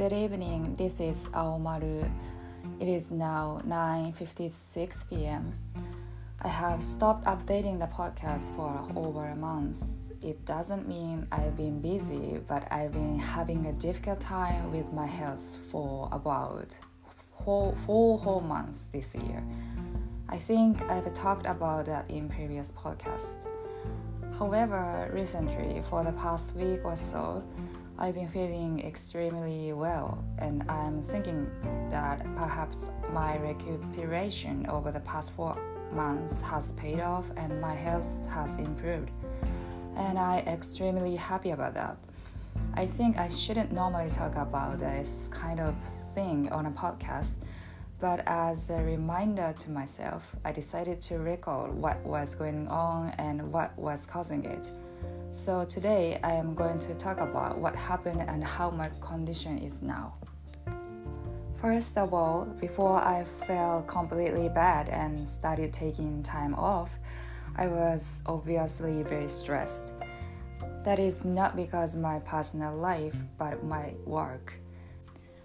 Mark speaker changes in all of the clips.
Speaker 1: Good evening. This is Aomaru. It is now 9:56 p.m. I have stopped updating the podcast for over a month. It doesn't mean I've been busy, but I've been having a difficult time with my health for about four, four whole months this year. I think I've talked about that in previous podcasts. However, recently, for the past week or so, I've been feeling extremely well, and I'm thinking that perhaps my recuperation over the past four months has paid off and my health has improved. And I'm extremely happy about that. I think I shouldn't normally talk about this kind of thing on a podcast, but as a reminder to myself, I decided to record what was going on and what was causing it. So today I am going to talk about what happened and how my condition is now. First of all, before I felt completely bad and started taking time off, I was obviously very stressed. That is not because my personal life, but my work.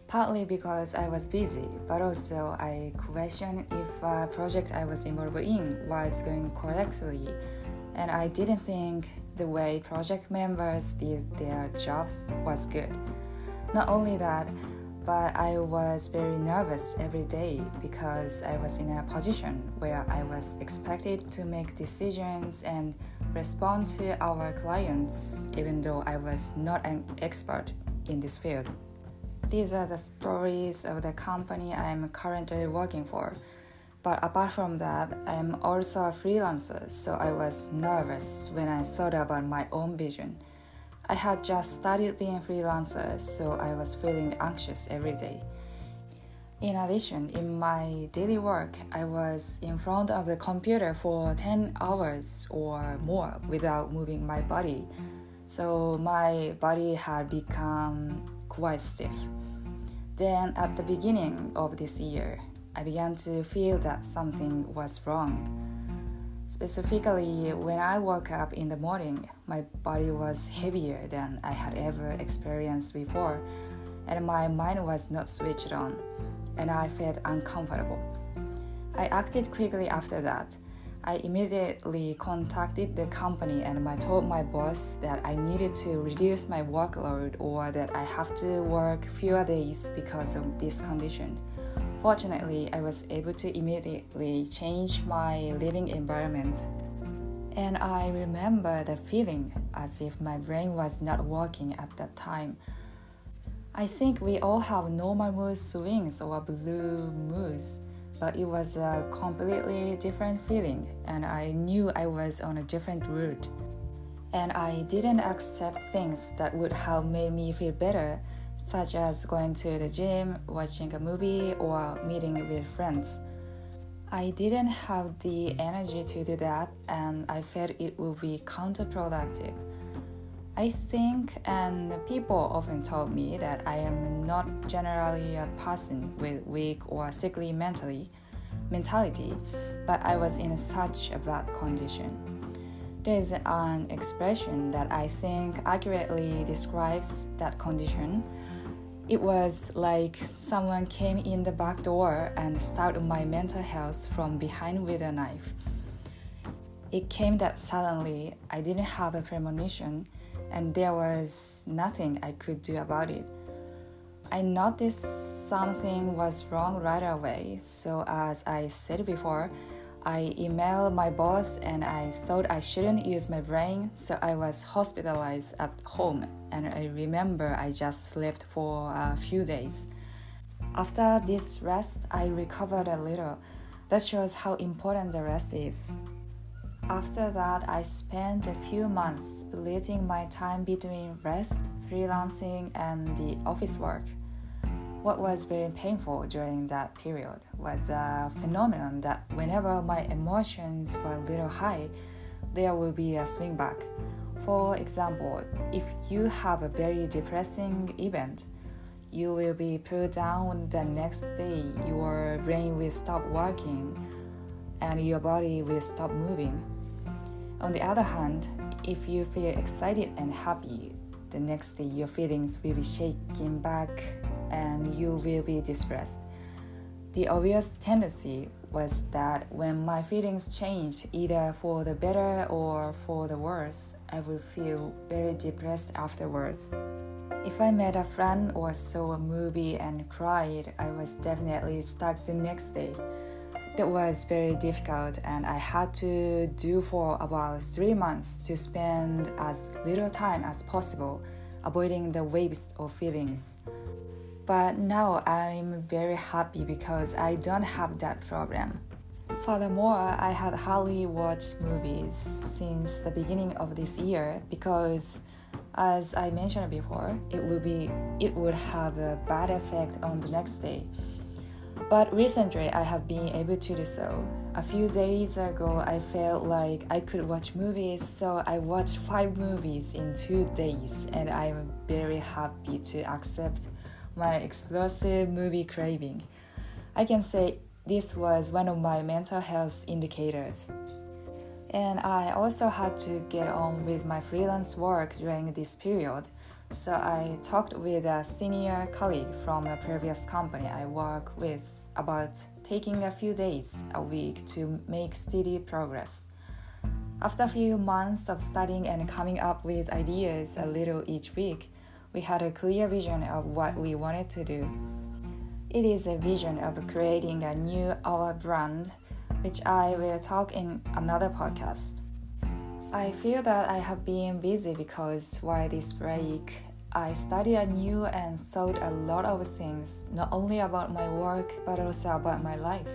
Speaker 1: Partly because I was busy, but also I questioned if a project I was involved in was going correctly, and I didn't think the way project members did their jobs was good. Not only that, but I was very nervous every day because I was in a position where I was expected to make decisions and respond to our clients, even though I was not an expert in this field. These are the stories of the company I'm currently working for. But apart from that, I'm also a freelancer, so I was nervous when I thought about my own vision. I had just started being a freelancer, so I was feeling anxious every day. In addition, in my daily work, I was in front of the computer for 10 hours or more without moving my body, so my body had become quite stiff. Then, at the beginning of this year, I began to feel that something was wrong. Specifically, when I woke up in the morning, my body was heavier than I had ever experienced before, and my mind was not switched on, and I felt uncomfortable. I acted quickly after that. I immediately contacted the company and I told my boss that I needed to reduce my workload or that I have to work fewer days because of this condition. Fortunately, I was able to immediately change my living environment. And I remember the feeling as if my brain was not working at that time. I think we all have normal mood swings or blue moods, but it was a completely different feeling, and I knew I was on a different route. And I didn't accept things that would have made me feel better such as going to the gym, watching a movie, or meeting with friends. I didn't have the energy to do that, and I felt it would be counterproductive. I think, and people often told me that I am not generally a person with weak or sickly mentally, mentality, but I was in such a bad condition. There is an expression that I think accurately describes that condition it was like someone came in the back door and stabbed my mental health from behind with a knife. It came that suddenly I didn't have a premonition and there was nothing I could do about it. I noticed something was wrong right away, so as I said before, I emailed my boss and I thought I shouldn't use my brain, so I was hospitalized at home and I remember I just slept for a few days. After this rest, I recovered a little. That shows how important the rest is. After that, I spent a few months splitting my time between rest, freelancing, and the office work. What was very painful during that period was the phenomenon that whenever my emotions were a little high, there will be a swing back. For example, if you have a very depressing event, you will be pulled down the next day, your brain will stop working, and your body will stop moving. On the other hand, if you feel excited and happy, the next day your feelings will be shaken back and you will be depressed. The obvious tendency was that when my feelings changed, either for the better or for the worse, I would feel very depressed afterwards. If I met a friend or saw a movie and cried, I was definitely stuck the next day. That was very difficult, and I had to do for about three months to spend as little time as possible avoiding the waves of feelings. But now I'm very happy because I don't have that problem. Furthermore, I had hardly watched movies since the beginning of this year because as I mentioned before, it would be it would have a bad effect on the next day. But recently I have been able to do so. A few days ago I felt like I could watch movies, so I watched 5 movies in 2 days and I'm very happy to accept my explosive movie craving. I can say this was one of my mental health indicators. And I also had to get on with my freelance work during this period. So I talked with a senior colleague from a previous company I work with about taking a few days a week to make steady progress. After a few months of studying and coming up with ideas a little each week, we had a clear vision of what we wanted to do. It is a vision of creating a new our brand which I will talk in another podcast. I feel that I have been busy because while this break, I studied anew and thought a lot of things, not only about my work but also about my life.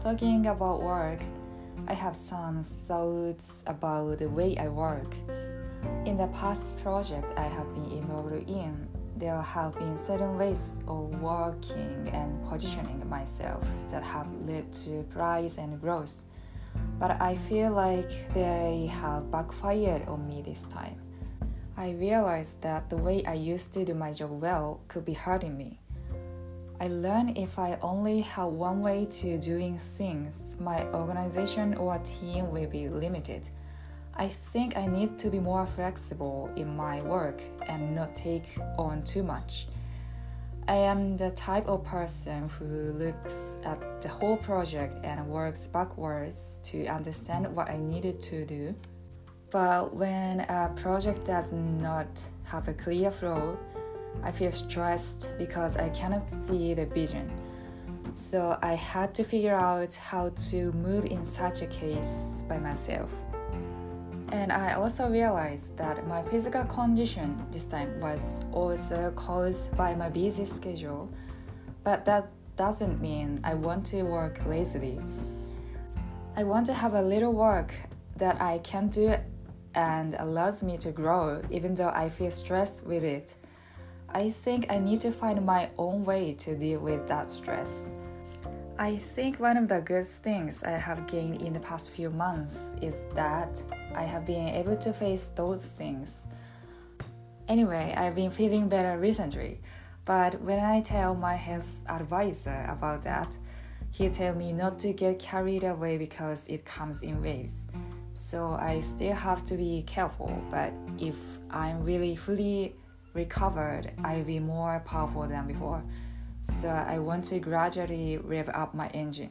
Speaker 1: Talking about work, I have some thoughts about the way I work. In the past project I have been involved in, there have been certain ways of working and positioning myself that have led to rise and growth. But I feel like they have backfired on me this time. I realized that the way I used to do my job well could be hurting me. I learned if I only have one way to doing things, my organization or team will be limited. I think I need to be more flexible in my work and not take on too much. I am the type of person who looks at the whole project and works backwards to understand what I needed to do. But when a project does not have a clear flow, I feel stressed because I cannot see the vision. So I had to figure out how to move in such a case by myself. And I also realized that my physical condition this time was also caused by my busy schedule, but that doesn't mean I want to work lazily. I want to have a little work that I can do and allows me to grow even though I feel stressed with it. I think I need to find my own way to deal with that stress. I think one of the good things I have gained in the past few months is that I have been able to face those things. Anyway, I've been feeling better recently, but when I tell my health advisor about that, he tell me not to get carried away because it comes in waves. So I still have to be careful, but if I'm really fully recovered, I'll be more powerful than before so I want to gradually rev up my engine.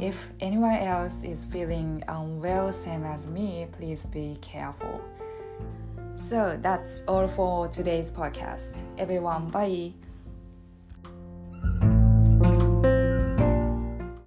Speaker 1: If anyone else is feeling unwell, same as me, please be careful. So that's all for today's podcast. Everyone, bye.